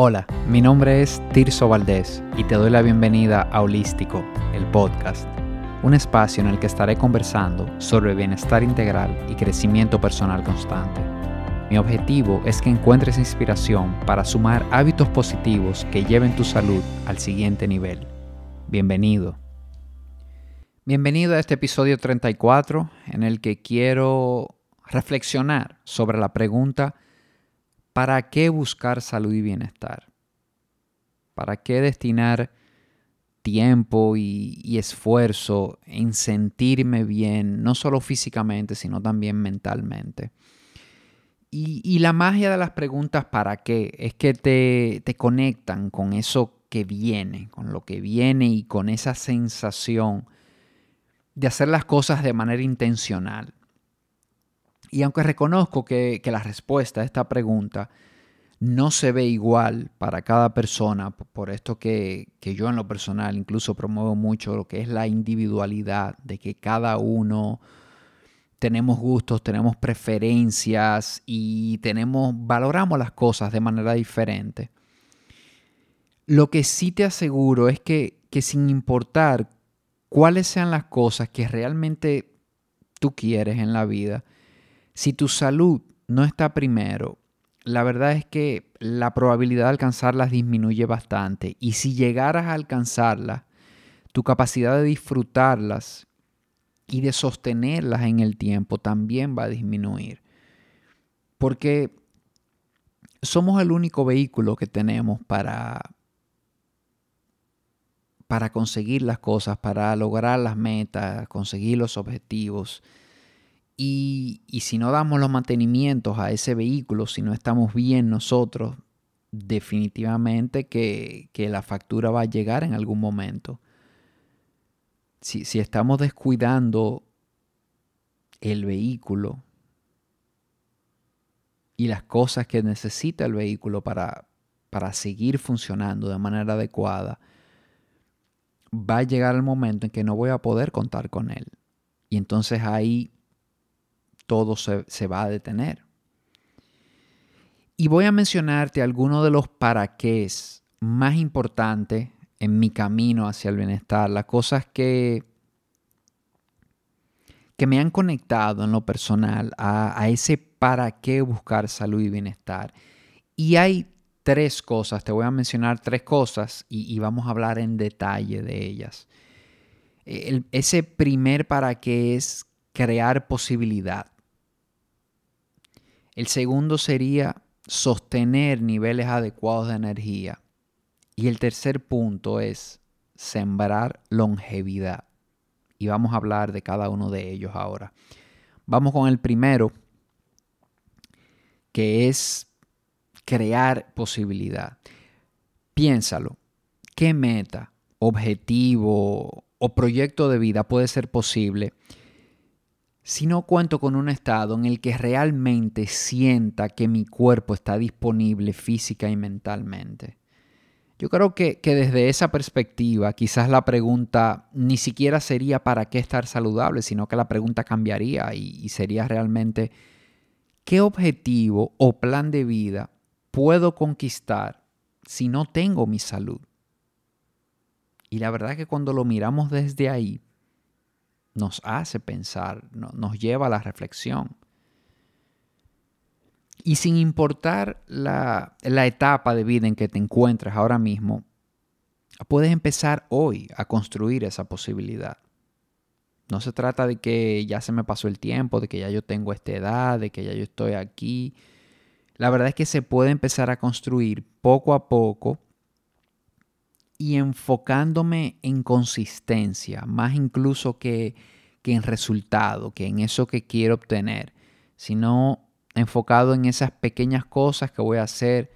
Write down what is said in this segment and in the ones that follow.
Hola, mi nombre es Tirso Valdés y te doy la bienvenida a Holístico, el podcast, un espacio en el que estaré conversando sobre bienestar integral y crecimiento personal constante. Mi objetivo es que encuentres inspiración para sumar hábitos positivos que lleven tu salud al siguiente nivel. Bienvenido. Bienvenido a este episodio 34 en el que quiero reflexionar sobre la pregunta ¿Para qué buscar salud y bienestar? ¿Para qué destinar tiempo y, esfuerzo en sentirme bien, no solo físicamente, sino también mentalmente? Y, la magia de las preguntas ¿para qué? es que te, te conectan con eso que viene, con lo que viene y con esa sensación de hacer las cosas de manera intencional. Y aunque reconozco que, la respuesta a esta pregunta no se ve igual para cada persona, por esto que, que, yo en lo personal incluso promuevo mucho lo que es la individualidad, de que cada uno tenemos gustos, tenemos preferencias y tenemos, valoramos las cosas de manera diferente. Lo que sí te aseguro es que, que sin importar cuáles sean las cosas que realmente tú quieres en la vida, si tu salud no está primero, la verdad es que la probabilidad de alcanzarlas disminuye bastante. Y si llegaras a alcanzarlas, tu capacidad de disfrutarlas y de sostenerlas en el tiempo también va a disminuir. Porque somos el único vehículo que tenemos para, para conseguir las cosas, para lograr las metas, conseguir los objetivos. Y, si no damos los mantenimientos a ese vehículo, si no estamos bien nosotros, definitivamente que, la factura va a llegar en algún momento. Si, estamos descuidando el vehículo y las cosas que necesita el vehículo para, para seguir funcionando de manera adecuada, va a llegar el momento en que no voy a poder contar con él. Y entonces ahí todo se, va a detener. Y voy a mencionarte algunos de los para qué más importantes en mi camino hacia el bienestar, las cosas que, que me han conectado en lo personal a, ese para qué buscar salud y bienestar. Y hay tres cosas, te voy a mencionar tres cosas y, vamos a hablar en detalle de ellas. ese primer para qué es crear posibilidad. El segundo sería sostener niveles adecuados de energía. Y el tercer punto es sembrar longevidad. Y vamos a hablar de cada uno de ellos ahora. Vamos con el primero, que es crear posibilidad. Piénsalo. ¿Qué meta, objetivo o proyecto de vida puede ser posible si no cuento con un estado en el que realmente sienta que mi cuerpo está disponible física y mentalmente. Yo creo que, desde esa perspectiva quizás la pregunta ni siquiera sería para qué estar saludable, sino que la pregunta cambiaría y, sería realmente qué objetivo o plan de vida puedo conquistar si no tengo mi salud. Y la verdad que cuando lo miramos desde ahí, nos hace pensar, nos lleva a la reflexión. Y sin importar la, la etapa de vida en que te encuentres ahora mismo, puedes empezar hoy a construir esa posibilidad. No se trata de que ya se me pasó el tiempo, de que ya yo tengo esta edad, de que ya yo estoy aquí. La verdad es que se puede empezar a construir poco a poco y enfocándome en consistencia, más incluso que, en resultado, que en eso que quiero obtener, sino enfocado en esas pequeñas cosas que voy a hacer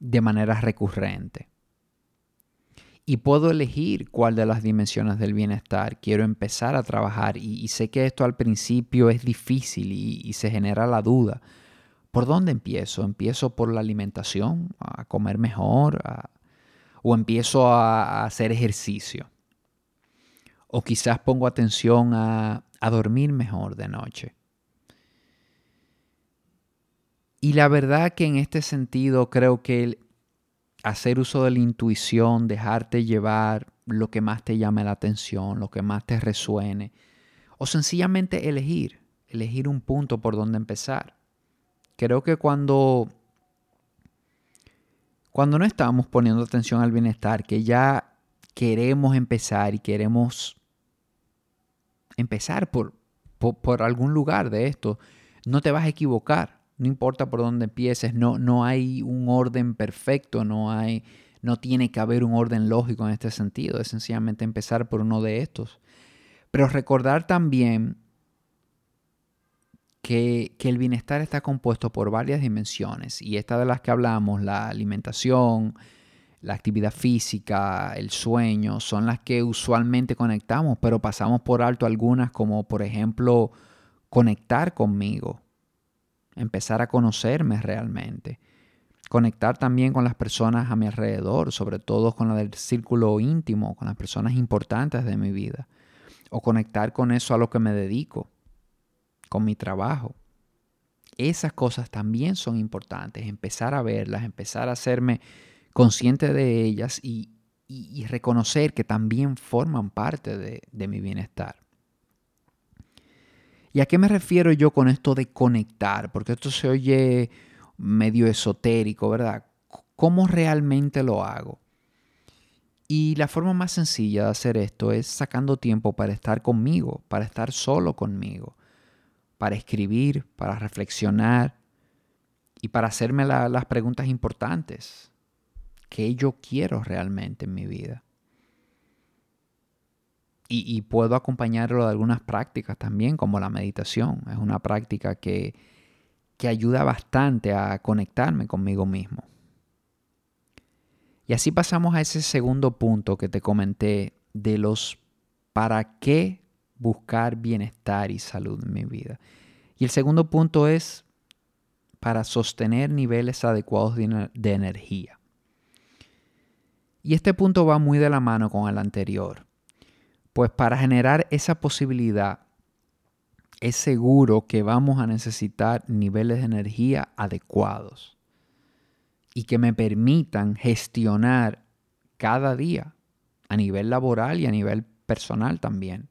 de manera recurrente. Y puedo elegir cuál de las dimensiones del bienestar quiero empezar a trabajar. Y, sé que esto al principio es difícil y, y se genera la duda. ¿Por dónde empiezo? ¿Empiezo por la alimentación? ¿A comer mejor? A, o empiezo a, hacer ejercicio. O quizás pongo atención a, dormir mejor de noche. Y la verdad que en este sentido creo que hacer uso de la intuición, dejarte llevar lo que más te llame la atención, lo que más te resuene, o sencillamente elegir, elegir un punto por donde empezar. Creo que cuando cuando no estamos poniendo atención al bienestar, que ya queremos empezar y queremos empezar por, por, algún lugar de esto, no te vas a equivocar, no importa por dónde empieces, no, no hay un orden perfecto, no, hay, no tiene que haber un orden lógico en este sentido, es sencillamente empezar por uno de estos. Pero recordar también que, el bienestar está compuesto por varias dimensiones y esta de las que hablamos, la alimentación, la actividad física, el sueño, son las que usualmente conectamos, pero pasamos por alto algunas como por ejemplo conectar conmigo, empezar a conocerme realmente, conectar también con las personas a mi alrededor, sobre todo con la del círculo íntimo, con las personas importantes de mi vida, o conectar con eso a lo que me dedico, con mi trabajo. Esas cosas también son importantes, empezar a verlas, empezar a hacerme consciente de ellas y, reconocer que también forman parte de, mi bienestar. ¿Y a qué me refiero yo con esto de conectar? Porque esto se oye medio esotérico, ¿verdad? ¿Cómo realmente lo hago? Y la forma más sencilla de hacer esto es sacando tiempo para estar conmigo, para estar solo conmigo, para escribir, para reflexionar y para hacerme las preguntas importantes qué yo quiero realmente en mi vida. Y, puedo acompañarlo de algunas prácticas también, como la meditación. Es una práctica que, que ayuda bastante a conectarme conmigo mismo. Y así pasamos a ese segundo punto que te comenté de los para qué buscar bienestar y salud en mi vida. Y el segundo punto es para sostener niveles adecuados de energía. Y este punto va muy de la mano con el anterior, pues para generar esa posibilidad es seguro que vamos a necesitar niveles de energía adecuados y que me permitan gestionar cada día a nivel laboral y a nivel personal también.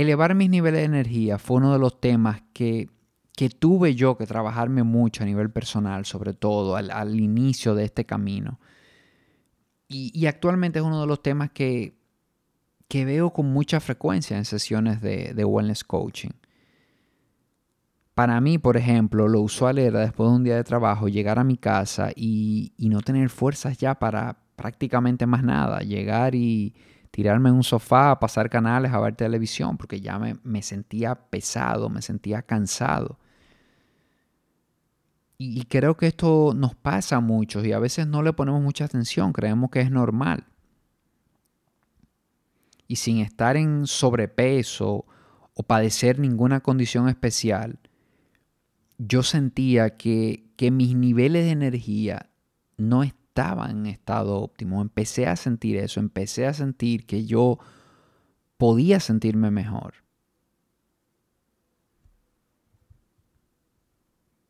Elevar mis niveles de energía fue uno de los temas que que tuve yo que trabajarme mucho a nivel personal, sobre todo al, inicio de este camino. Y, actualmente es uno de los temas que, que, veo con mucha frecuencia en sesiones de, wellness coaching. Para mí, por ejemplo, lo usual era después de un día de trabajo llegar a mi casa y, y no tener fuerzas ya para prácticamente más nada. Llegar y tirarme en un sofá, pasar canales, a ver televisión, porque ya me, me sentía pesado, me sentía cansado. Y, creo que esto nos pasa a muchos y a veces no le ponemos mucha atención, creemos que es normal. Y sin estar en sobrepeso o padecer ninguna condición especial, yo sentía que, que mis niveles de energía no estaban en estado óptimo. Empecé a sentir eso, empecé a sentir que yo podía sentirme mejor.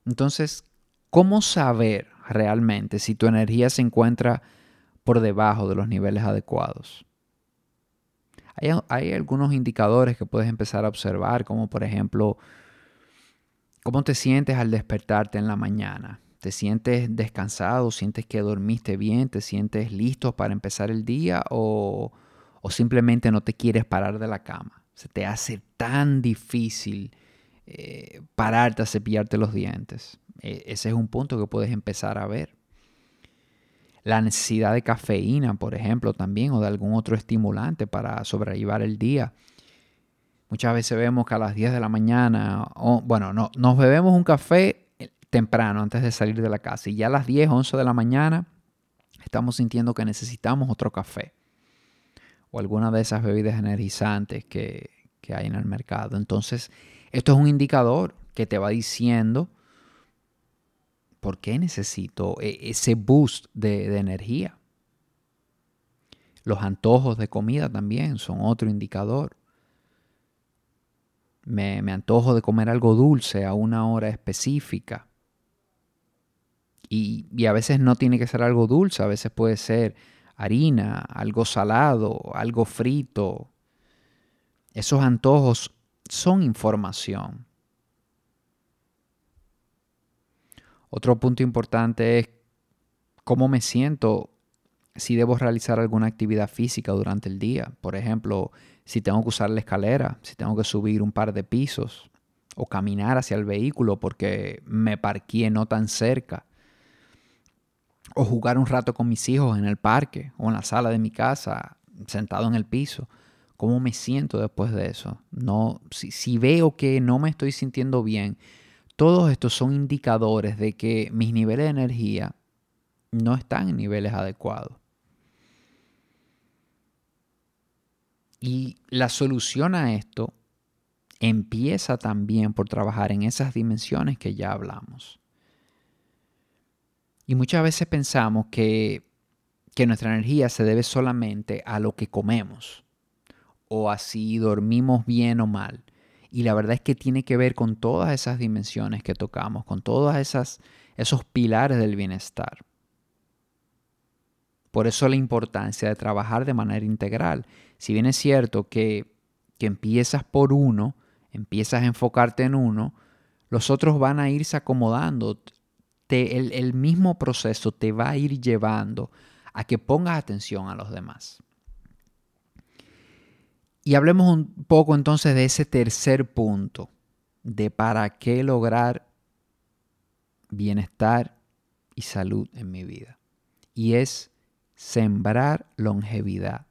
Entonces, ¿Cómo saber realmente si tu energía se encuentra por debajo de los niveles adecuados? Hay, algunos indicadores que puedes empezar a observar, como por ejemplo, cómo te sientes al despertarte en la mañana. ¿Te sientes descansado? ¿Sientes que dormiste bien? ¿Te sientes listo para empezar el día? ¿O, o simplemente no te quieres parar de la cama? Se te hace tan difícil eh, pararte a cepillarte los dientes. E, ese es un punto que puedes empezar a ver. La necesidad de cafeína, por ejemplo, también, o de algún otro estimulante para sobrellevar el día. Muchas veces vemos que a las 10 de la mañana, bueno, no, nos bebemos un café temprano antes de salir de la casa y ya a las 10, 11 de la mañana estamos sintiendo que necesitamos otro café o alguna de esas bebidas energizantes que, que hay en el mercado. Entonces, esto es un indicador que te va diciendo ¿por qué necesito e, ese boost de, energía? Los antojos de comida también son otro indicador. Me, me, antojo de comer algo dulce a una hora específica. Y, a veces no tiene que ser algo dulce, a veces puede ser harina, algo salado, algo frito. Esos antojos son información. Otro punto importante es cómo me siento si debo realizar alguna actividad física durante el día. Por ejemplo, si tengo que usar la escalera, si tengo que subir un par de pisos o caminar hacia el vehículo porque me parqué no tan cerca. O jugar un rato con mis hijos en el parque o en la sala de mi casa, sentado en el piso. ¿Cómo me siento después de eso? No, si, si veo que no me estoy sintiendo bien, todos estos son indicadores de que mis niveles de energía no están en niveles adecuados. Y la solución a esto empieza también por trabajar en esas dimensiones que ya hablamos. Y muchas veces pensamos que, que nuestra energía se debe solamente a lo que comemos o a si dormimos bien o mal. Y la verdad es que tiene que ver con todas esas dimensiones que tocamos, con todos esos pilares del bienestar. Por eso la importancia de trabajar de manera integral. Si bien es cierto que, que empiezas por uno, empiezas a enfocarte en uno, los otros van a irse acomodando. El, el mismo proceso te va a ir llevando a que pongas atención a los demás. Y hablemos un poco entonces de ese tercer punto, de para qué lograr bienestar y salud en mi vida. Y es sembrar longevidad.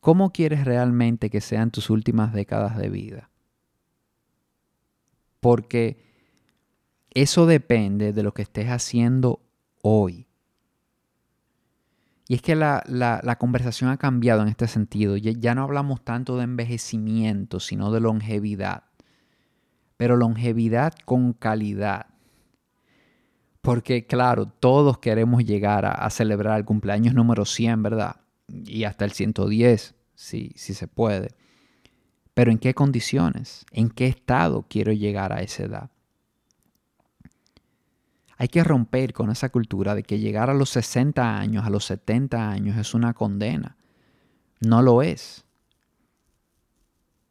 ¿Cómo quieres realmente que sean tus últimas décadas de vida? Porque eso depende de lo que estés haciendo hoy. Y es que la, conversación ha cambiado en este sentido. Ya, ya no hablamos tanto de envejecimiento, sino de longevidad. Pero longevidad con calidad. Porque claro, todos queremos llegar a, celebrar el cumpleaños número 100, ¿verdad? Y hasta el 110, si, si se puede. Pero ¿en qué condiciones? ¿En qué estado quiero llegar a esa edad? Hay que romper con esa cultura de que llegar a los 60 años, a los 70 años es una condena. No lo es.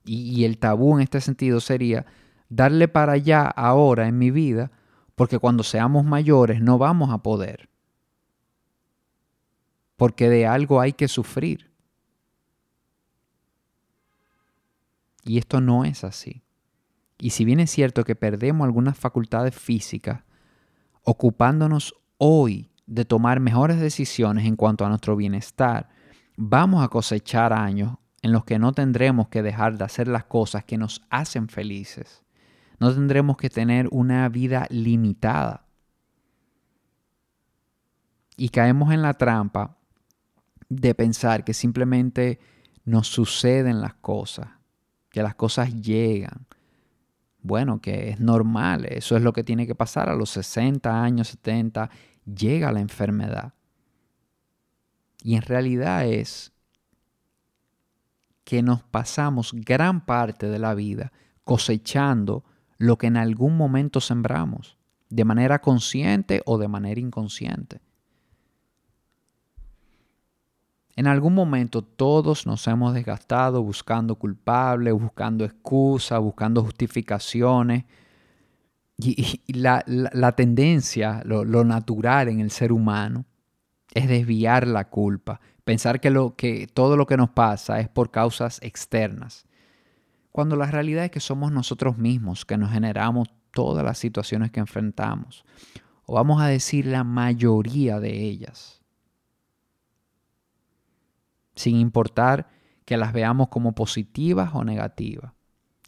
Y, el tabú en este sentido sería darle para allá ahora en mi vida, porque cuando seamos mayores no vamos a poder. Porque de algo hay que sufrir. Y esto no es así. Y si bien es cierto que perdemos algunas facultades físicas, ocupándonos hoy de tomar mejores decisiones en cuanto a nuestro bienestar, vamos a cosechar años en los que no tendremos que dejar de hacer las cosas que nos hacen felices. No tendremos que tener una vida limitada. Y caemos en la trampa de pensar que simplemente nos suceden las cosas, que las cosas llegan, bueno, que es normal, eso es lo que tiene que pasar a los 60 años, 70, llega la enfermedad. Y en realidad es que nos pasamos gran parte de la vida cosechando lo que en algún momento sembramos, de manera consciente o de manera inconsciente. En algún momento todos nos hemos desgastado buscando culpables, buscando excusas, buscando justificaciones. Y, la, tendencia, lo, natural en el ser humano, es desviar la culpa, pensar que, que todo lo que nos pasa es por causas externas, cuando la realidad es que somos nosotros mismos que nos generamos todas las situaciones que enfrentamos, o vamos a decir la mayoría de ellas sin importar que las veamos como positivas o negativas.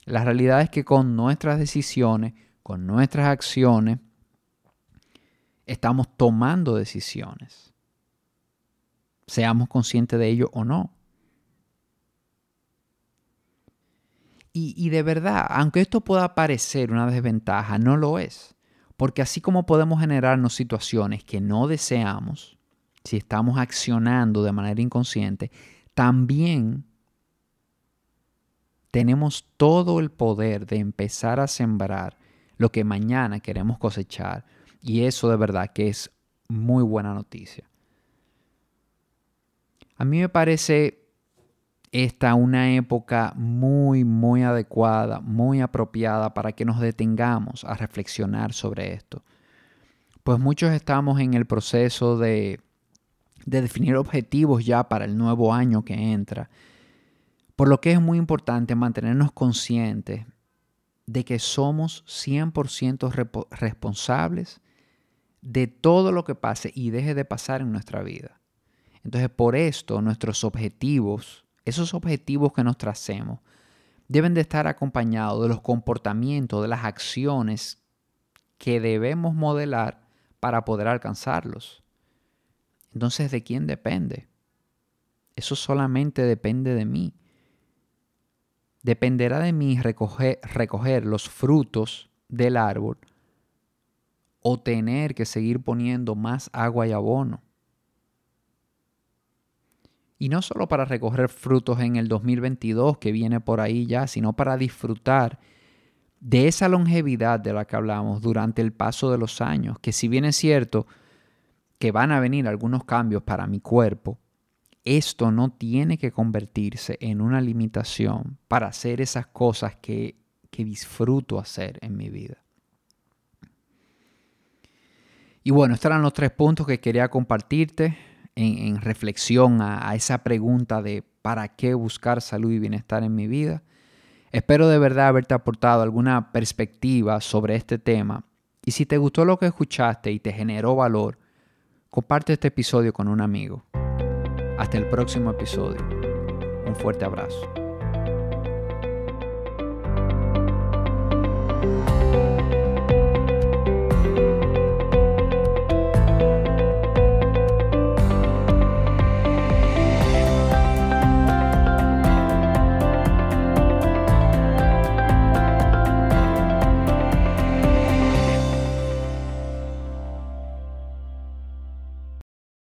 La realidad es que con nuestras decisiones, con nuestras acciones, estamos tomando decisiones. Seamos conscientes de ello o no. Y, y, de verdad, aunque esto pueda parecer una desventaja, no lo es. Porque así como podemos generarnos situaciones que no deseamos, si estamos accionando de manera inconsciente, también tenemos todo el poder de empezar a sembrar lo que mañana queremos cosechar Y eso de verdad que es muy buena noticia. A mí me parece esta una época muy, muy adecuada, muy apropiada para que nos detengamos a reflexionar sobre esto. Pues muchos estamos en el proceso de, de definir objetivos ya para el nuevo año que entra. Por lo que es muy importante mantenernos conscientes de que somos 100% responsables de todo lo que pase y deje de pasar en nuestra vida. Entonces, por esto, nuestros objetivos, esos objetivos que nos tracemos, deben de estar acompañados de los comportamientos, de las acciones que debemos modelar para poder alcanzarlos. Entonces, ¿de quién depende? Eso solamente depende de mí. Dependerá de mí recoger, los frutos del árbol o tener que seguir poniendo más agua y abono. Y no solo para recoger frutos en el 2022 que viene por ahí ya, sino para disfrutar de esa longevidad de la que hablamos durante el paso de los años, que si bien es cierto que van a venir algunos cambios para mi cuerpo, esto no tiene que convertirse en una limitación para hacer esas cosas que, que disfruto hacer en mi vida. Y bueno, estos eran los tres puntos que quería compartirte en, reflexión a, a, esa pregunta de ¿para qué buscar salud y bienestar en mi vida? Espero de verdad haberte aportado alguna perspectiva sobre este tema. Y si te gustó lo que escuchaste y te generó valor, comparte este episodio con un amigo. Hasta el próximo episodio. Un fuerte abrazo.